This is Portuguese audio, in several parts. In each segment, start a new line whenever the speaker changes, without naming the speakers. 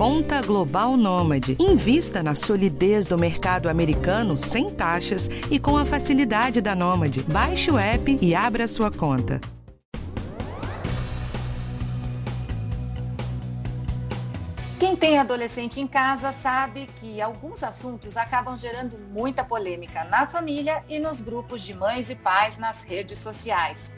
Conta Global Nômade. Invista na solidez do mercado americano sem taxas e com a facilidade da Nômade. Baixe o app e abra sua conta.
Quem tem adolescente em casa sabe que alguns assuntos acabam gerando muita polêmica na família e nos grupos de mães e pais nas redes sociais.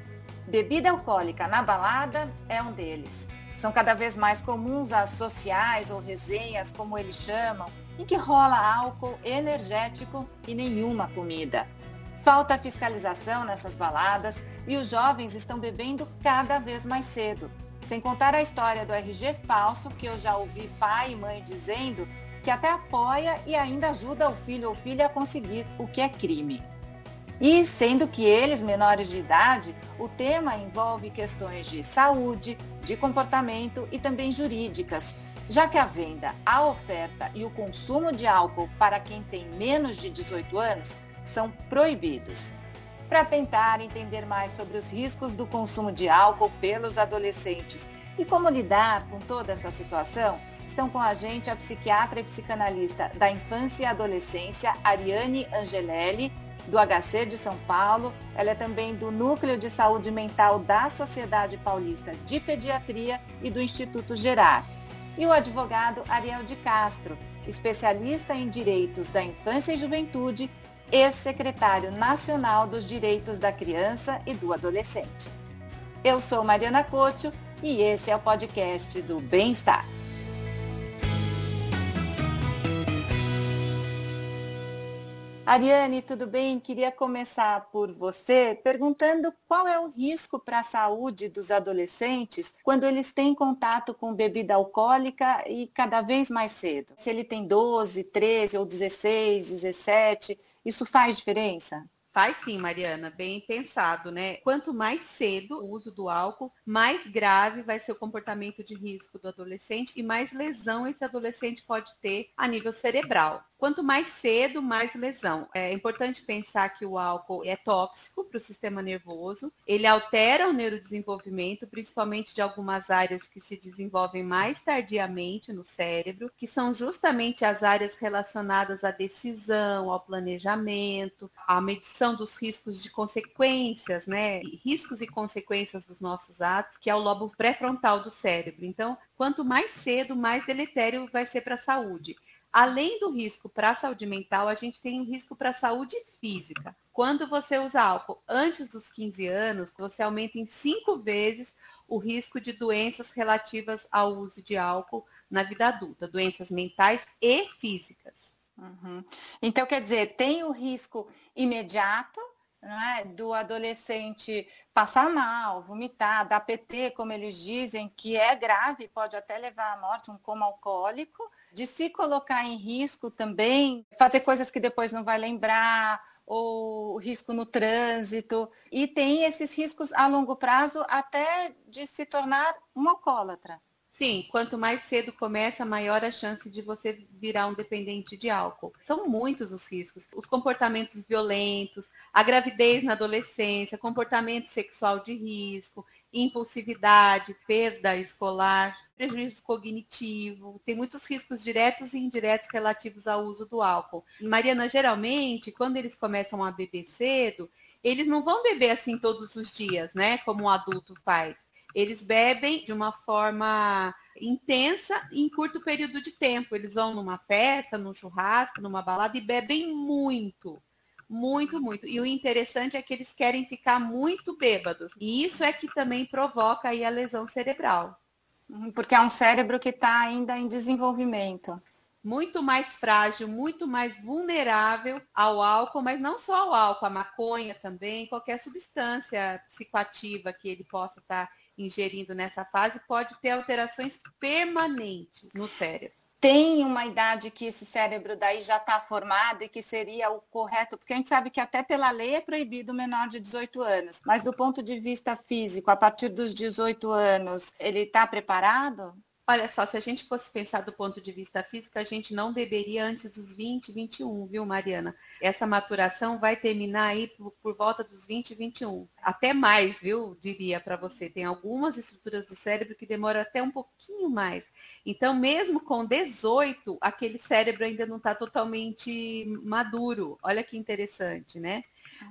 Bebida alcoólica na balada é um deles. São cada vez mais comuns as sociais ou resenhas, como eles chamam, em que rola álcool energético e nenhuma comida. Falta fiscalização nessas baladas e os jovens estão bebendo cada vez mais cedo. Sem contar a história do RG falso, que eu já ouvi pai e mãe dizendo que até apoia e ainda ajuda o filho ou filha a conseguir o que é crime. E sendo que eles, menores de idade, o tema envolve questões de saúde, de comportamento e também jurídicas, já que a venda, a oferta e o consumo de álcool para quem tem menos de 18 anos são proibidos. Para tentar entender mais sobre os riscos do consumo de álcool pelos adolescentes e como lidar com toda essa situação, estão com a gente a psiquiatra e psicanalista da infância e adolescência, Ariane Angelelli, do HC de São Paulo. Ela é também do Núcleo de Saúde Mental da Sociedade Paulista de Pediatria e do Instituto Gerar. E o advogado Ariel de Castro, especialista em direitos da infância e juventude, ex-secretário nacional dos direitos da criança e do adolescente. Eu sou Mariana Couto e esse é o podcast do Bem-Estar. Ariane, tudo bem? Queria começar por você perguntando qual é o risco para a saúde dos adolescentes quando eles têm contato com bebida alcoólica e cada vez mais cedo. Se ele tem 12, 13 ou 16, 17, isso faz diferença?
Faz sim, Mariana, bem pensado, né? Quanto mais cedo o uso do álcool, mais grave vai ser o comportamento de risco do adolescente e mais lesão esse adolescente pode ter a nível cerebral. Quanto mais cedo, mais lesão. É importante pensar que o álcool é tóxico para o sistema nervoso, ele altera o neurodesenvolvimento, principalmente de algumas áreas que se desenvolvem mais tardiamente no cérebro, que são justamente as áreas relacionadas à decisão, ao planejamento, à medição dos riscos de consequências, né? Riscos e consequências dos nossos atos, que é o lobo pré-frontal do cérebro. Então, quanto mais cedo, mais deletério vai ser para a saúde. Além do risco para a saúde mental, a gente tem um risco para a saúde física. Quando você usa álcool antes dos 15 anos, você aumenta em cinco vezes o risco de doenças relativas ao uso de álcool na vida adulta, doenças mentais e físicas.
Uhum. Então, quer dizer, tem o risco imediato é, do adolescente passar mal, vomitar, dar PT, como eles dizem, que é grave, pode até levar à morte, um coma alcoólico, de se colocar em risco também, fazer coisas que depois não vai lembrar, ou risco no trânsito, e tem esses riscos a longo prazo até de se tornar um alcoólatra.
Sim, quanto mais cedo começa, maior a chance de você virar um dependente de álcool. São muitos os riscos. Os comportamentos violentos, a gravidez na adolescência, comportamento sexual de risco, impulsividade, perda escolar, prejuízo cognitivo, tem muitos riscos diretos e indiretos relativos ao uso do álcool. Mariana, geralmente, quando eles começam a beber cedo, eles não vão beber assim todos os dias, né? Como um adulto faz. Eles bebem de uma forma intensa em curto período de tempo. Eles vão numa festa, num churrasco, numa balada e bebem muito. Muito, muito. E o interessante é que eles querem ficar muito bêbados. E isso é que também provoca aí a lesão cerebral.
Uhum, porque é um cérebro que está ainda em desenvolvimento.
Muito mais frágil, muito mais vulnerável ao álcool, mas não só ao álcool, a maconha também, qualquer substância psicoativa que ele possa estar tá ingerindo nessa fase pode ter alterações permanentes no cérebro
tem uma idade que esse cérebro daí já está formado e que seria o correto, porque a gente sabe que até pela lei é proibido menor de 18 anos, mas do ponto de vista físico, a partir dos 18 anos, ele está preparado?
Olha só, se a gente fosse pensar do ponto de vista físico, a gente não beberia antes dos 20, 21, viu, Mariana? Essa maturação vai terminar aí por, por volta dos 20, 21. Até mais, viu, diria para você. Tem algumas estruturas do cérebro que demoram até um pouquinho mais. Então, mesmo com 18, aquele cérebro ainda não está totalmente maduro. Olha que interessante, né?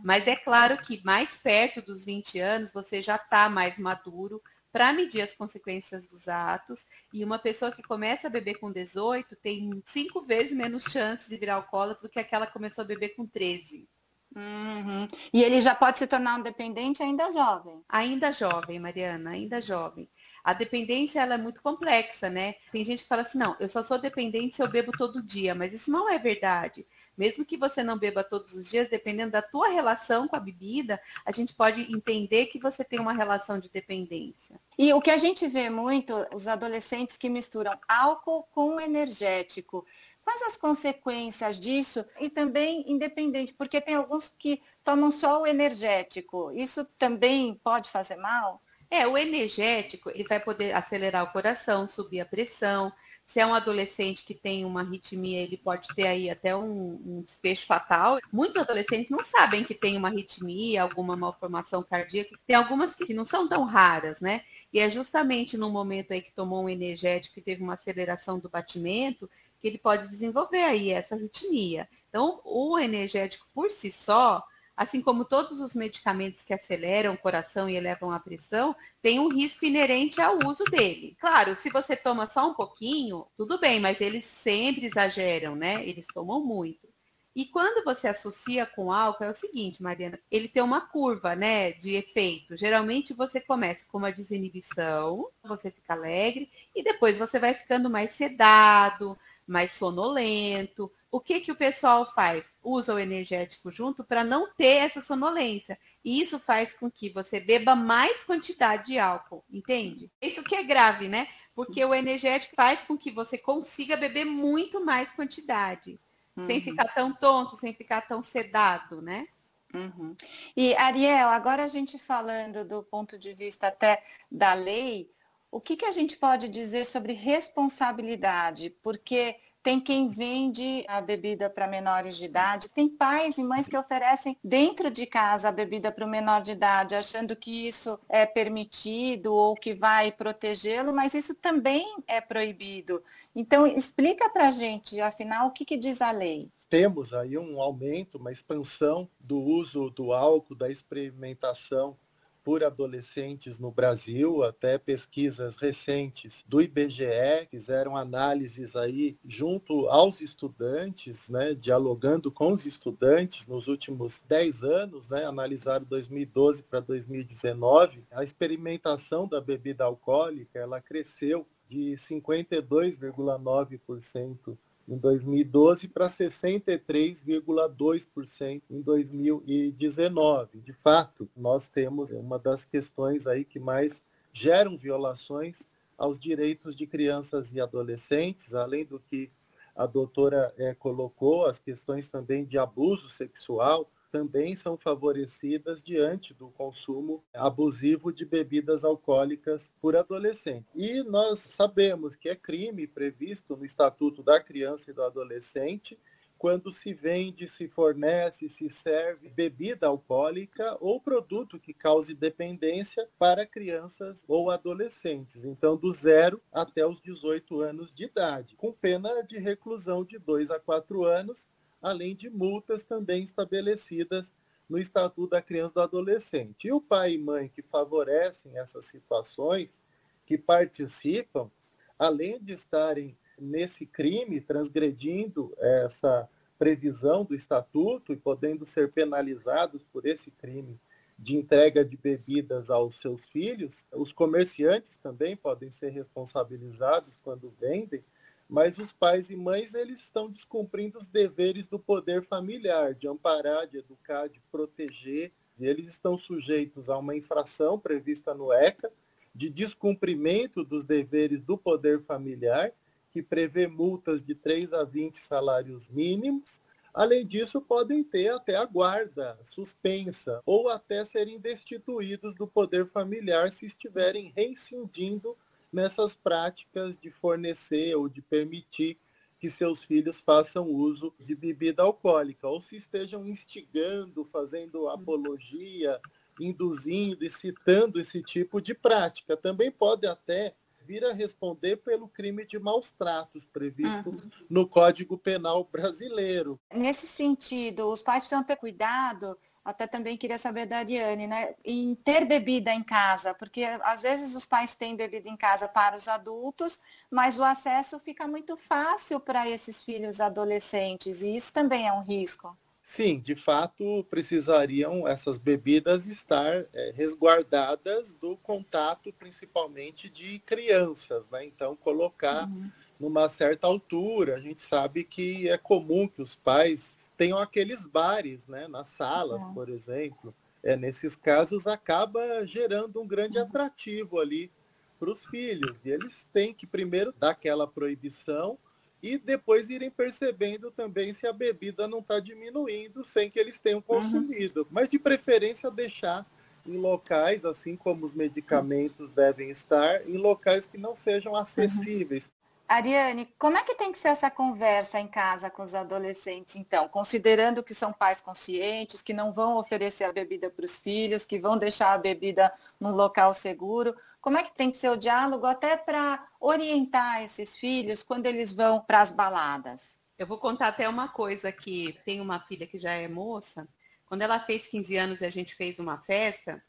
Mas é claro que mais perto dos 20 anos você já está mais maduro para medir as consequências dos atos. E uma pessoa que começa a beber com 18 tem cinco vezes menos chance de virar alcoólatra do que aquela que começou a beber com 13.
Uhum. E ele já pode se tornar um dependente ainda jovem?
Ainda jovem, Mariana, ainda jovem. A dependência ela é muito complexa, né? Tem gente que fala assim, não, eu só sou dependente se eu bebo todo dia, mas isso não é verdade. Mesmo que você não beba todos os dias, dependendo da tua relação com a bebida, a gente pode entender que você tem uma relação de dependência.
E o que a gente vê muito, os adolescentes que misturam álcool com energético. Quais as consequências disso? E também independente, porque tem alguns que tomam só o energético. Isso também pode fazer mal?
É, o energético, ele vai poder acelerar o coração, subir a pressão, se é um adolescente que tem uma arritmia, ele pode ter aí até um, um, desfecho fatal. Muitos adolescentes não sabem que tem uma arritmia, alguma malformação cardíaca. Tem algumas que não são tão raras, né? E é justamente no momento aí que tomou um energético e teve uma aceleração do batimento que ele pode desenvolver aí essa arritmia. Então, o energético por si só, assim como todos os medicamentos que aceleram o coração e elevam a pressão, tem um risco inerente ao uso dele. Claro, se você toma só um pouquinho, tudo bem, mas eles sempre exageram, né? Eles tomam muito. E quando você associa com álcool, é o seguinte, Mariana, ele tem uma curva, né, de efeito. Geralmente você começa com uma desinibição, você fica alegre, e depois você vai ficando mais sedado, mais sonolento, o que, que o pessoal faz? Usa o energético junto para não ter essa sonolência. E isso faz com que você beba mais quantidade de álcool, entende? Isso que é grave, né? Porque o energético faz com que você consiga beber muito mais quantidade, uhum. sem ficar tão tonto, sem ficar tão sedado, né?
Uhum. E Ariel, agora a gente falando do ponto de vista até da lei, o que, que a gente pode dizer sobre responsabilidade? Porque tem quem vende a bebida para menores de idade, tem pais e mães que oferecem dentro de casa a bebida para o menor de idade, achando que isso é permitido ou que vai protegê-lo, mas isso também é proibido. Então, explica para a gente, afinal, o que, que diz a lei?
Temos aí um aumento, uma expansão do uso do álcool, da experimentação por adolescentes no Brasil, até pesquisas recentes do IBGE fizeram análises aí junto aos estudantes, né, dialogando com os estudantes nos últimos 10 anos, né, analisaram 2012 para 2019, a experimentação da bebida alcoólica, ela cresceu de 52,9% em 2012 para 63,2% em 2019. De fato, nós temos uma das questões aí que mais geram violações aos direitos de crianças e adolescentes, além do que a doutora é, colocou, as questões também de abuso sexual, também são favorecidas diante do consumo abusivo de bebidas alcoólicas por adolescentes. E nós sabemos que é crime previsto no Estatuto da Criança e do Adolescente quando se vende, se fornece, se serve bebida alcoólica ou produto que cause dependência para crianças ou adolescentes, então do zero até os 18 anos de idade, com pena de reclusão de 2 a 4 anos além de multas também estabelecidas no Estatuto da Criança e do Adolescente. E o pai e mãe que favorecem essas situações, que participam, além de estarem nesse crime, transgredindo essa previsão do Estatuto e podendo ser penalizados por esse crime de entrega de bebidas aos seus filhos, os comerciantes também podem ser responsabilizados quando vendem mas os pais e mães eles estão descumprindo os deveres do poder familiar, de amparar, de educar, de proteger. E eles estão sujeitos a uma infração prevista no ECA de descumprimento dos deveres do poder familiar, que prevê multas de 3 a 20 salários mínimos. Além disso, podem ter até a guarda suspensa ou até serem destituídos do poder familiar se estiverem reincindindo nessas práticas de fornecer ou de permitir que seus filhos façam uso de bebida alcoólica, ou se estejam instigando, fazendo apologia, induzindo e citando esse tipo de prática. Também pode até vir a responder pelo crime de maus tratos previsto uhum. no Código Penal brasileiro.
Nesse sentido, os pais precisam ter cuidado até também queria saber da Ariane, né? Em ter bebida em casa, porque às vezes os pais têm bebida em casa para os adultos, mas o acesso fica muito fácil para esses filhos adolescentes, e isso também é um risco.
Sim, de fato, precisariam essas bebidas estar é, resguardadas do contato, principalmente de crianças, né? Então, colocar uhum. numa certa altura. A gente sabe que é comum que os pais tenham aqueles bares, né, nas salas, por exemplo. É, nesses casos, acaba gerando um grande uhum. atrativo ali para os filhos. E eles têm que primeiro dar aquela proibição e depois irem percebendo também se a bebida não está diminuindo sem que eles tenham uhum. consumido. Uhum. Mas de preferência deixar em locais, assim como os medicamentos devem estar, em locais que não sejam acessíveis.
Ariane, como é que tem que ser essa conversa em casa com os adolescentes, então? Considerando que são pais conscientes, que não vão oferecer a bebida para os filhos, que vão deixar a bebida num local seguro. Como é que tem que ser o diálogo até para orientar esses filhos quando eles vão para as baladas?
Eu vou contar até uma coisa que tem uma filha que já é moça. Quando ela fez 15 anos e a gente fez uma festa,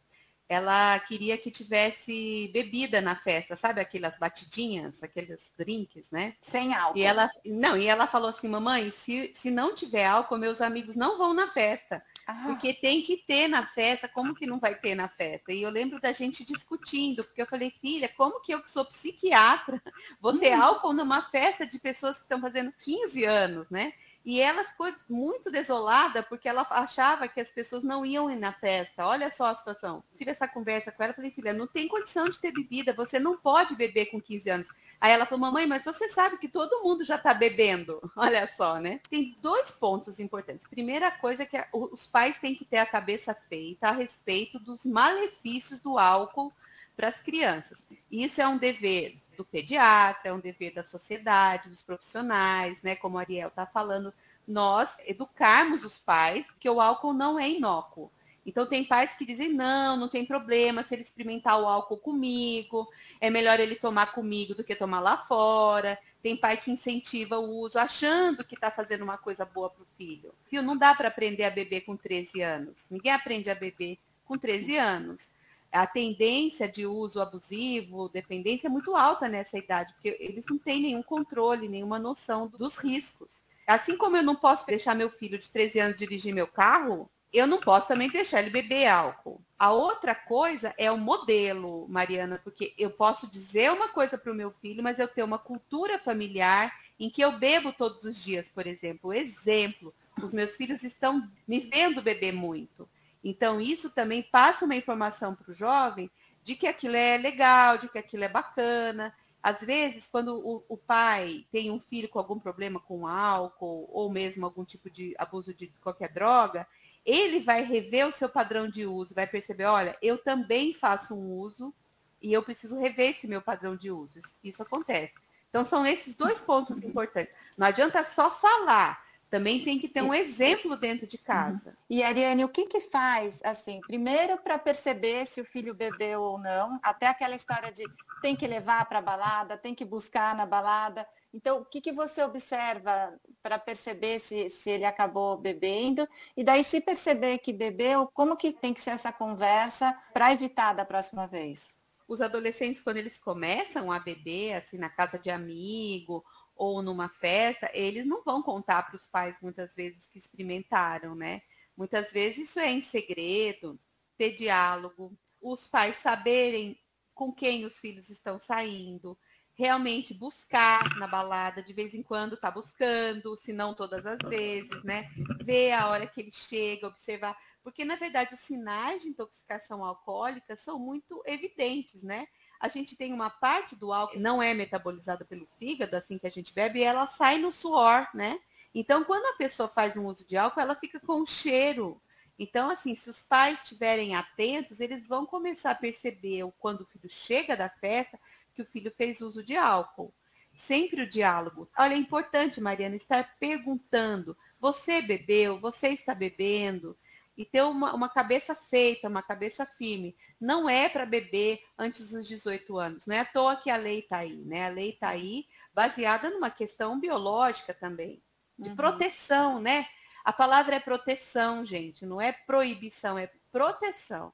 ela queria que tivesse bebida na festa, sabe aquelas batidinhas, aqueles drinks, né?
Sem álcool.
E ela, não, e ela falou assim, mamãe, se, se não tiver álcool, meus amigos não vão na festa. Ah. Porque tem que ter na festa, como que não vai ter na festa? E eu lembro da gente discutindo, porque eu falei, filha, como que eu que sou psiquiatra vou ter hum. álcool numa festa de pessoas que estão fazendo 15 anos, né? E ela ficou muito desolada porque ela achava que as pessoas não iam ir na festa. Olha só a situação. Tive essa conversa com ela, falei, filha, não tem condição de ter bebida, você não pode beber com 15 anos. Aí ela falou, mamãe, mas você sabe que todo mundo já está bebendo. Olha só, né? Tem dois pontos importantes. Primeira coisa é que os pais têm que ter a cabeça feita a respeito dos malefícios do álcool para as crianças. Isso é um dever do pediatra, é um dever da sociedade, dos profissionais, né? Como a Ariel está falando, nós educarmos os pais que o álcool não é inócuo. Então tem pais que dizem não, não tem problema se ele experimentar o álcool comigo, é melhor ele tomar comigo do que tomar lá fora. Tem pai que incentiva o uso achando que está fazendo uma coisa boa para o filho. Filho, não dá para aprender a beber com 13 anos. Ninguém aprende a beber com 13 anos a tendência de uso abusivo, dependência é muito alta nessa idade, porque eles não têm nenhum controle, nenhuma noção dos riscos. Assim como eu não posso deixar meu filho de 13 anos dirigir meu carro, eu não posso também deixar ele beber álcool. A outra coisa é o modelo, Mariana, porque eu posso dizer uma coisa para o meu filho, mas eu tenho uma cultura familiar em que eu bebo todos os dias, por exemplo. Exemplo, os meus filhos estão me vendo beber muito. Então, isso também passa uma informação para o jovem de que aquilo é legal, de que aquilo é bacana. Às vezes, quando o, o, pai tem um filho com algum problema com álcool ou mesmo algum tipo de abuso de qualquer droga, ele vai rever o seu padrão de uso, vai perceber, olha, eu também faço um uso e eu preciso rever esse meu padrão de uso. Isso, isso acontece. Então, são esses dois pontos importantes. Não adianta só falar, também tem que ter um exemplo dentro de casa.
E Ariane, o que que faz, assim, primeiro para perceber se o filho bebeu ou não, até aquela história de tem que levar para a balada, tem que buscar na balada. Então, o que, que você observa para perceber se, se ele acabou bebendo? E daí, se perceber que bebeu, como que tem que ser essa conversa para evitar da próxima vez?
Os adolescentes, quando eles começam a beber, assim, na casa de amigo ou numa festa, eles não vão contar para os pais muitas vezes que experimentaram, né? Muitas vezes isso é em segredo, ter diálogo, os pais saberem com quem os filhos estão saindo, realmente buscar na balada, de vez em quando tá buscando, se não todas as vezes, né? Ver a hora que ele chega, observar, porque na verdade os sinais de intoxicação alcoólica são muito evidentes, né? A gente tem uma parte do álcool que não é metabolizada pelo fígado, assim que a gente bebe, e ela sai no suor, né? Então, quando a pessoa faz um uso de álcool, ela fica com cheiro. Então, assim, se os pais estiverem atentos, eles vão começar a perceber quando o filho chega da festa, que o filho fez uso de álcool. Sempre o diálogo. Olha, é importante, Mariana, estar perguntando: você bebeu? Você está bebendo? E ter uma, uma cabeça feita, uma cabeça firme. Não é para beber antes dos 18 anos. Não é à toa que a lei está aí, né? A lei está aí baseada numa questão biológica também, de uhum. proteção, né? A palavra é proteção, gente, não é proibição, é proteção.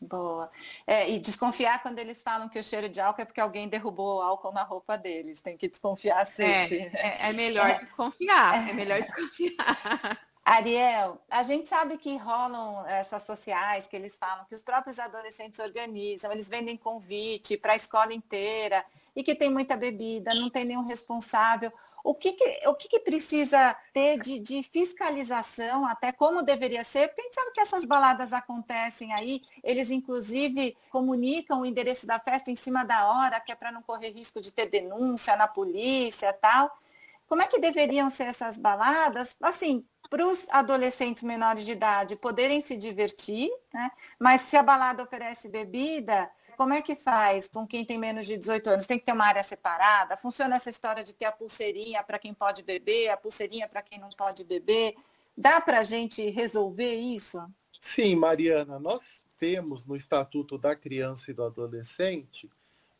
Boa. É, e desconfiar quando eles falam que o cheiro de álcool é porque alguém derrubou álcool na roupa deles. Tem que desconfiar sempre.
É, é, é melhor é. desconfiar. É melhor desconfiar.
Ariel, a gente sabe que rolam essas sociais que eles falam que os próprios adolescentes organizam, eles vendem convite para a escola inteira e que tem muita bebida, não tem nenhum responsável. O que, que o que, que, precisa ter de, de, fiscalização, até como deveria ser? Porque a gente sabe que essas baladas acontecem aí, eles inclusive comunicam o endereço da festa em cima da hora, que é para não correr risco de ter denúncia na polícia tal. Como é que deveriam ser essas baladas? Assim, para os adolescentes menores de idade poderem se divertir, né? mas se a balada oferece bebida, como é que faz com quem tem menos de 18 anos? Tem que ter uma área separada? Funciona essa história de ter a pulseirinha para quem pode beber, a pulseirinha para quem não pode beber? Dá para a gente resolver isso?
Sim, Mariana, nós temos no Estatuto da Criança e do Adolescente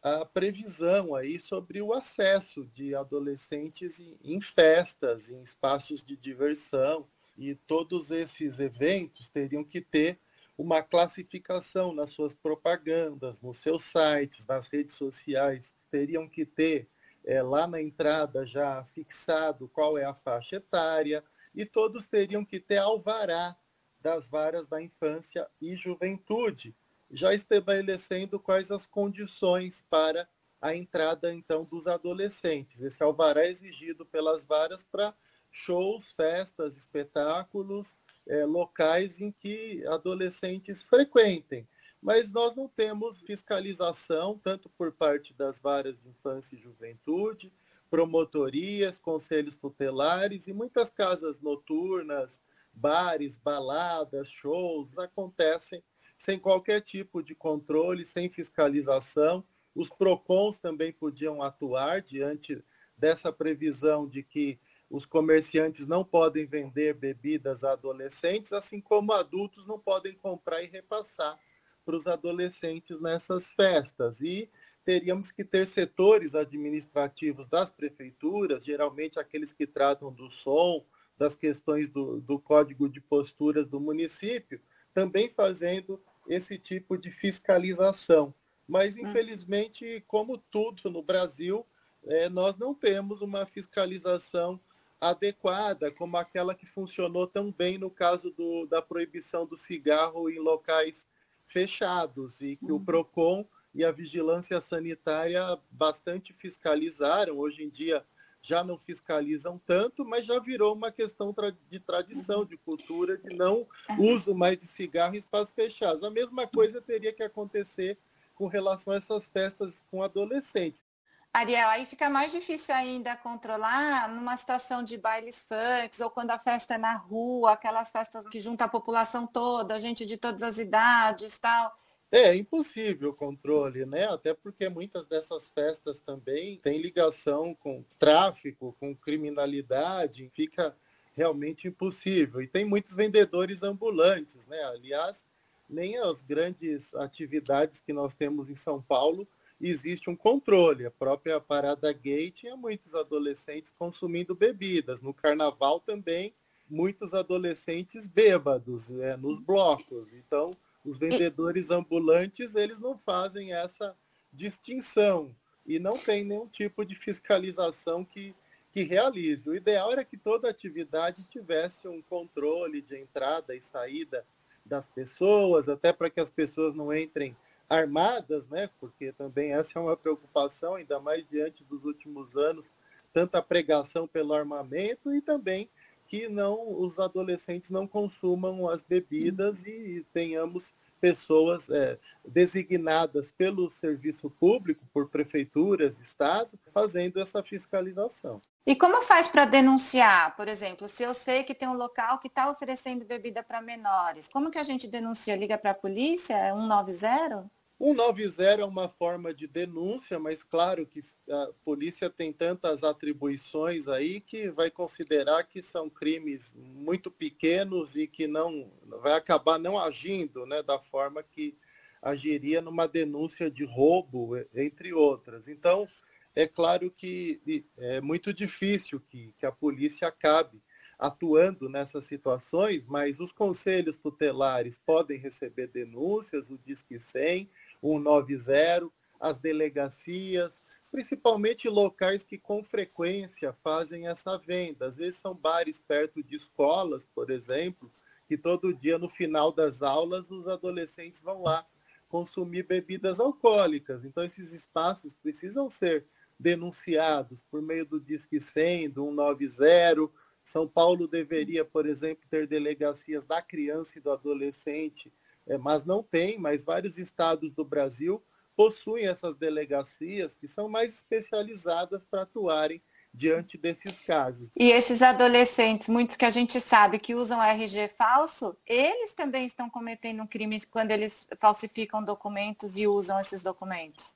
a previsão aí sobre o acesso de adolescentes em festas, em espaços de diversão, e todos esses eventos teriam que ter uma classificação nas suas propagandas, nos seus sites, nas redes sociais, teriam que ter é, lá na entrada já fixado qual é a faixa etária e todos teriam que ter alvará das varas da infância e juventude, já estabelecendo quais as condições para a entrada então dos adolescentes. Esse alvará é exigido pelas varas para shows, festas, espetáculos, é, locais em que adolescentes frequentem. Mas nós não temos fiscalização, tanto por parte das varas de infância e juventude, promotorias, conselhos tutelares e muitas casas noturnas, bares, baladas, shows acontecem sem qualquer tipo de controle, sem fiscalização. Os PROCONs também podiam atuar diante dessa previsão de que os comerciantes não podem vender bebidas a adolescentes, assim como adultos não podem comprar e repassar para os adolescentes nessas festas. E teríamos que ter setores administrativos das prefeituras, geralmente aqueles que tratam do som, das questões do, do código de posturas do município, também fazendo esse tipo de fiscalização. Mas, hum. infelizmente, como tudo no Brasil, é, nós não temos uma fiscalização adequada, como aquela que funcionou tão bem no caso do, da proibição do cigarro em locais fechados, e que uhum. o PROCON e a vigilância sanitária bastante fiscalizaram. Hoje em dia já não fiscalizam tanto, mas já virou uma questão de tradição, de cultura, de não uso mais de cigarro em espaços fechados. A mesma coisa teria que acontecer com relação a essas festas com adolescentes.
Ariel, aí fica mais difícil ainda controlar numa situação de bailes funks ou quando a festa é na rua, aquelas festas que juntam a população toda, gente de todas as idades tal.
É, é impossível o controle, né? Até porque muitas dessas festas também têm ligação com tráfico, com criminalidade, fica realmente impossível. E tem muitos vendedores ambulantes, né? Aliás, nem as grandes atividades que nós temos em São Paulo existe um controle. A própria parada gay tinha muitos adolescentes consumindo bebidas. No carnaval também, muitos adolescentes bêbados é, nos blocos. Então, os vendedores ambulantes, eles não fazem essa distinção e não tem nenhum tipo de fiscalização que, que realize. O ideal era que toda atividade tivesse um controle de entrada e saída das pessoas, até para que as pessoas não entrem armadas, né? Porque também essa é uma preocupação, ainda mais diante dos últimos anos, tanta pregação pelo armamento e também que não os adolescentes não consumam as bebidas e tenhamos pessoas é, designadas pelo serviço público, por prefeituras, estado, fazendo essa fiscalização.
E como faz para denunciar, por exemplo, se eu sei que tem um local que está oferecendo bebida para menores, como que a gente denuncia? Liga para a polícia? 190?
190 é uma forma de denúncia, mas claro que a polícia tem tantas atribuições aí que vai considerar que são crimes muito pequenos e que não vai acabar não agindo né, da forma que agiria numa denúncia de roubo, entre outras. Então, é claro que é muito difícil que, que a polícia acabe atuando nessas situações, mas os conselhos tutelares podem receber denúncias, o Disque 100, 190, as delegacias, principalmente locais que com frequência fazem essa venda. Às vezes são bares perto de escolas, por exemplo, que todo dia no final das aulas os adolescentes vão lá consumir bebidas alcoólicas. Então esses espaços precisam ser denunciados por meio do Disque 100, do 190. São Paulo deveria, por exemplo, ter delegacias da criança e do adolescente, é, mas não tem, mas vários estados do Brasil possuem essas delegacias que são mais especializadas para atuarem diante desses casos.
E esses adolescentes, muitos que a gente sabe que usam RG falso, eles também estão cometendo um crime quando eles falsificam documentos e usam esses documentos.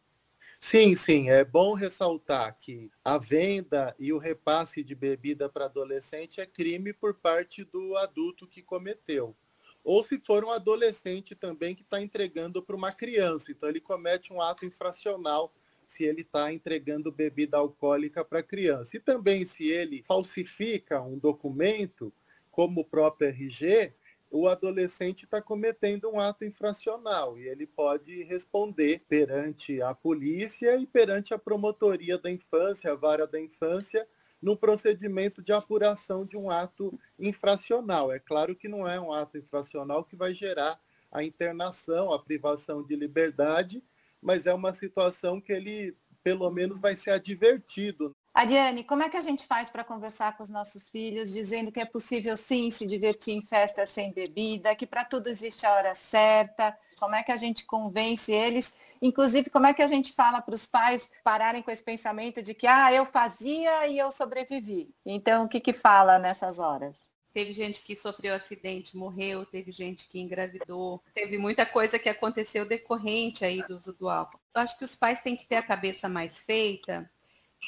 Sim, sim, é bom ressaltar que a venda e o repasse de bebida para adolescente é crime por parte do adulto que cometeu. Ou se for um adolescente também que está entregando para uma criança, então ele comete um ato infracional se ele está entregando bebida alcoólica para criança. E também se ele falsifica um documento, como o próprio RG, o adolescente está cometendo um ato infracional e ele pode responder perante a polícia e perante a promotoria da infância, a vara da infância, no procedimento de apuração de um ato infracional. É claro que não é um ato infracional que vai gerar a internação, a privação de liberdade, mas é uma situação que ele, pelo menos, vai ser advertido.
Ariane, como é que a gente faz para conversar com os nossos filhos, dizendo que é possível sim se divertir em festa sem bebida, que para tudo existe a hora certa? Como é que a gente convence eles? Inclusive, como é que a gente fala para os pais pararem com esse pensamento de que, ah, eu fazia e eu sobrevivi? Então, o que, que fala nessas horas?
Teve gente que sofreu acidente, morreu, teve gente que engravidou, teve muita coisa que aconteceu decorrente aí do uso do álcool. Eu acho que os pais têm que ter a cabeça mais feita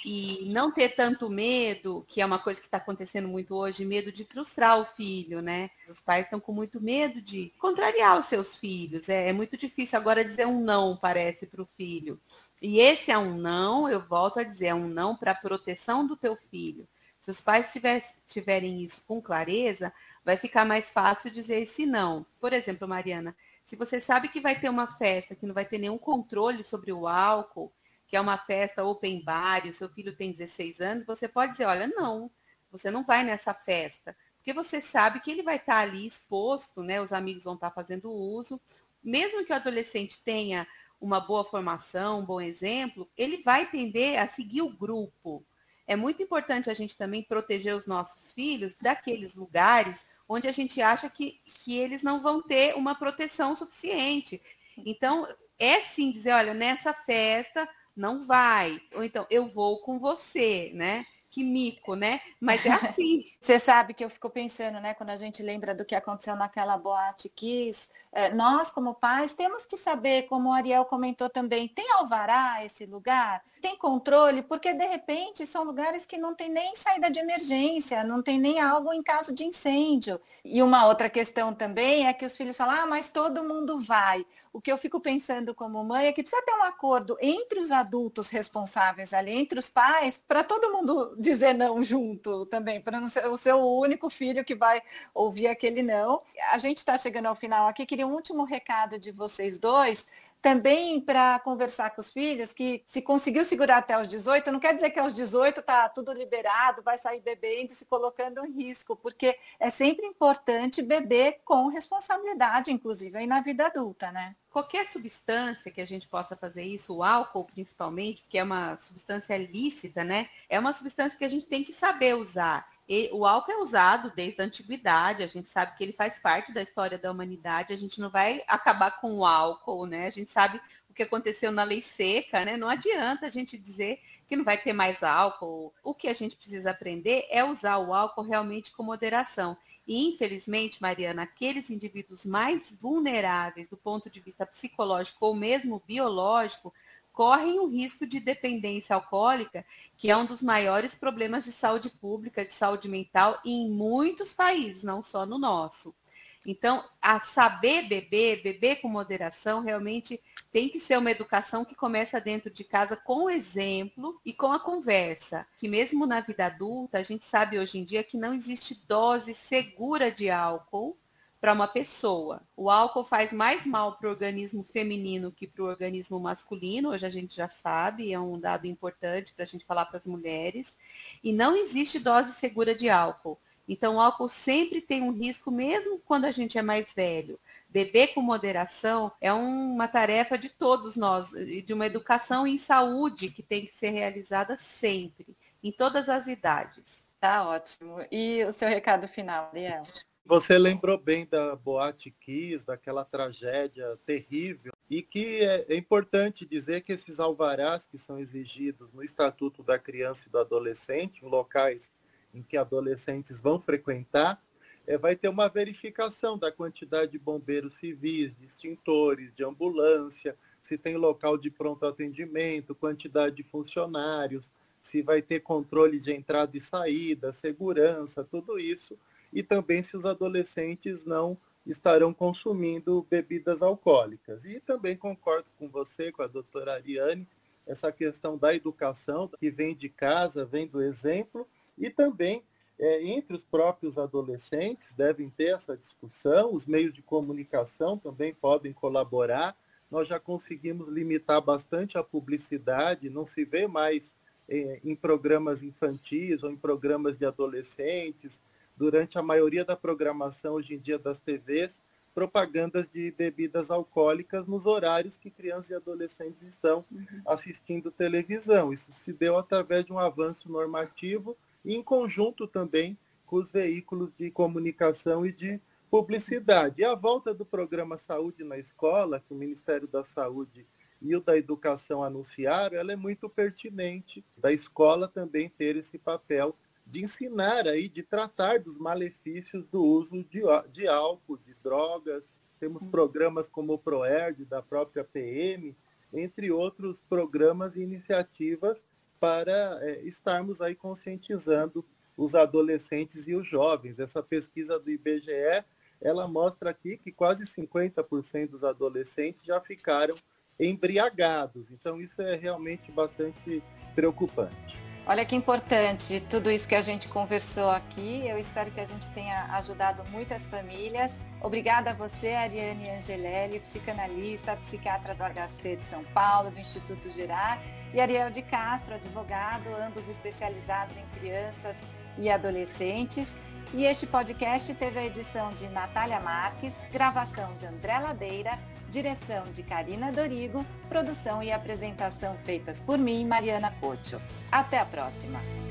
e não ter tanto medo, que é uma coisa que está acontecendo muito hoje, medo de frustrar o filho, né? Os pais estão com muito medo de contrariar os seus filhos. É, é muito difícil agora dizer um não, parece, para o filho. E esse é um não, eu volto a dizer, é um não para a proteção do teu filho. Se os pais tiver, tiverem isso com clareza, vai ficar mais fácil dizer esse não. Por exemplo, Mariana, se você sabe que vai ter uma festa que não vai ter nenhum controle sobre o álcool, que é uma festa open bar e o seu filho tem 16 anos, você pode dizer, olha, não, você não vai nessa festa. Porque você sabe que ele vai estar ali exposto, né? Os amigos vão estar fazendo uso. Mesmo que o adolescente tenha uma boa formação, um bom exemplo, ele vai tender a seguir o grupo é muito importante a gente também proteger os nossos filhos daqueles lugares onde a gente acha que, que eles não vão ter uma proteção suficiente. Então, é sim dizer, olha, nessa festa não vai. Ou então, eu vou com você, né? que mico, né? Mas é assim.
Você sabe que eu fico pensando, né? Quando a gente lembra do que aconteceu naquela boate Kiss, é, nós, como pais, temos que saber, como o Ariel comentou também, tem alvará esse lugar? Tem controle? Porque, de repente, são lugares que não tem nem saída de emergência, não tem nem algo em caso de incêndio. E uma outra questão também é que os filhos falam, ah, mas todo mundo vai o que eu fico pensando como mãe é que precisa ter um acordo entre os adultos responsáveis ali, entre os pais, para todo mundo dizer não junto também, para não ser o seu único filho que vai ouvir aquele não. A gente está chegando ao final aqui, queria um último recado de vocês dois também para conversar com os filhos que se conseguiu segurar até os 18, não quer dizer que aos 18 está tudo liberado, vai sair bebendo, se colocando em risco, porque é sempre importante beber com responsabilidade, inclusive aí na vida adulta, né?
Qualquer substância que a gente possa fazer isso, o álcool principalmente, que é uma substância lícita, né? É uma substância que a gente tem que saber usar. O álcool é usado desde a antiguidade, a gente sabe que ele faz parte da história da humanidade, a gente não vai acabar com o álcool, né? A gente sabe o que aconteceu na lei seca, né? Não adianta a gente dizer que não vai ter mais álcool. O que a gente precisa aprender é usar o álcool realmente com moderação. E, infelizmente, Mariana, aqueles indivíduos mais vulneráveis do ponto de vista psicológico ou mesmo biológico correm o risco de dependência alcoólica, que é um dos maiores problemas de saúde pública, de saúde mental em muitos países, não só no nosso. Então, a saber beber, beber com moderação, realmente tem que ser uma educação que começa dentro de casa com o exemplo e com a conversa. Que mesmo na vida adulta, a gente sabe hoje em dia que não existe dose segura de álcool para uma pessoa. O álcool faz mais mal para o organismo feminino que para o organismo masculino, hoje a gente já sabe, é um dado importante para a gente falar para as mulheres. E não existe dose segura de álcool. Então, o álcool sempre tem um risco, mesmo quando a gente é mais velho. Beber com moderação é uma tarefa de todos nós, de uma educação em saúde que tem que ser realizada sempre, em todas as idades.
Tá ótimo. E o seu recado final, Ariel?
Você lembrou bem da Boate Kiss, daquela tragédia terrível, e que é, é, importante dizer que esses alvarás que são exigidos no Estatuto da Criança e do Adolescente, em locais em que adolescentes vão frequentar, é, vai ter uma verificação da quantidade de bombeiros civis, de extintores, de ambulância, se tem local de pronto atendimento, quantidade de funcionários, se vai ter controle de entrada e saída, segurança, tudo isso, e também se os adolescentes não estarão consumindo bebidas alcoólicas. E também concordo com você, com a doutora Ariane, essa questão da educação, que vem de casa, vem do exemplo, e também é, entre os próprios adolescentes devem ter essa discussão, os meios de comunicação também podem colaborar. Nós já conseguimos limitar bastante a publicidade, não se vê mais em programas infantis ou em programas de adolescentes. Durante a maioria da programação hoje em dia das TVs, propagandas de bebidas alcoólicas nos horários que crianças e adolescentes estão uhum. assistindo televisão. Isso se deu através de um avanço normativo e em conjunto também com os veículos de comunicação e de publicidade. E a volta do programa Saúde na Escola, que o Ministério da Saúde e o da Educação anunciaram, ela é muito pertinente da escola também ter esse papel de ensinar aí, de tratar dos malefícios do uso de, de álcool, de drogas. Temos hum. programas como o ProERD, da própria PM, entre outros programas e iniciativas para é, estarmos aí conscientizando os adolescentes e os jovens. Essa pesquisa do IBGE, ela mostra aqui que quase 50% dos adolescentes já ficaram embriagados. Então isso é realmente bastante preocupante.
Olha que importante tudo isso que a gente conversou aqui. Eu espero que a gente tenha ajudado muitas famílias. Obrigada a você, Ariane Angelelli, psicanalista, psiquiatra do HC de São Paulo, do Instituto Gerar, e Ariel de Castro, advogado, ambos especializados em crianças e adolescentes. E este podcast teve a edição de Natália Marques, gravação de André Ladeira, direção de Karina Dorigo, produção e apresentação feitas por mim, Mariana Cocho. Até a próxima!